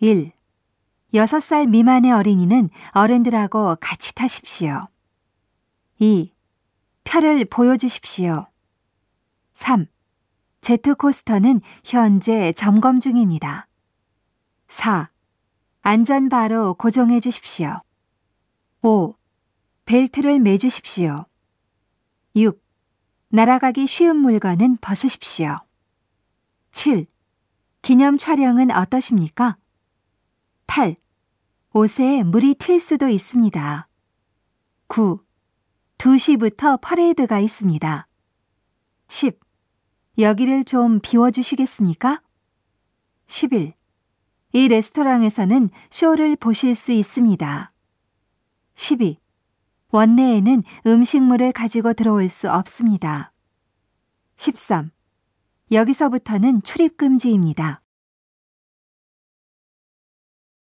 1. 6살 미만의 어린이는 어른들하고 같이 타십시오. 2. 표를 보여주십시오. 3. 제트코스터는 현재 점검 중입니다. 4. 안전 바로 고정해 주십시오. 5. 벨트를 매주십시오. 6. 날아가기 쉬운 물건은 벗으십시오. 7. 기념 촬영은 어떠십니까? 8. 옷에 물이 튈 수도 있습니다. 9. 2시부터 퍼레이드가 있습니다. 10. 여기를 좀 비워주시겠습니까? 11. 이 레스토랑에서는 쇼를 보실 수 있습니다. 12. 원내에는 음식물을 가지고 들어올 수 없습니다. 13. 여기서부터는 출입 금지입니다.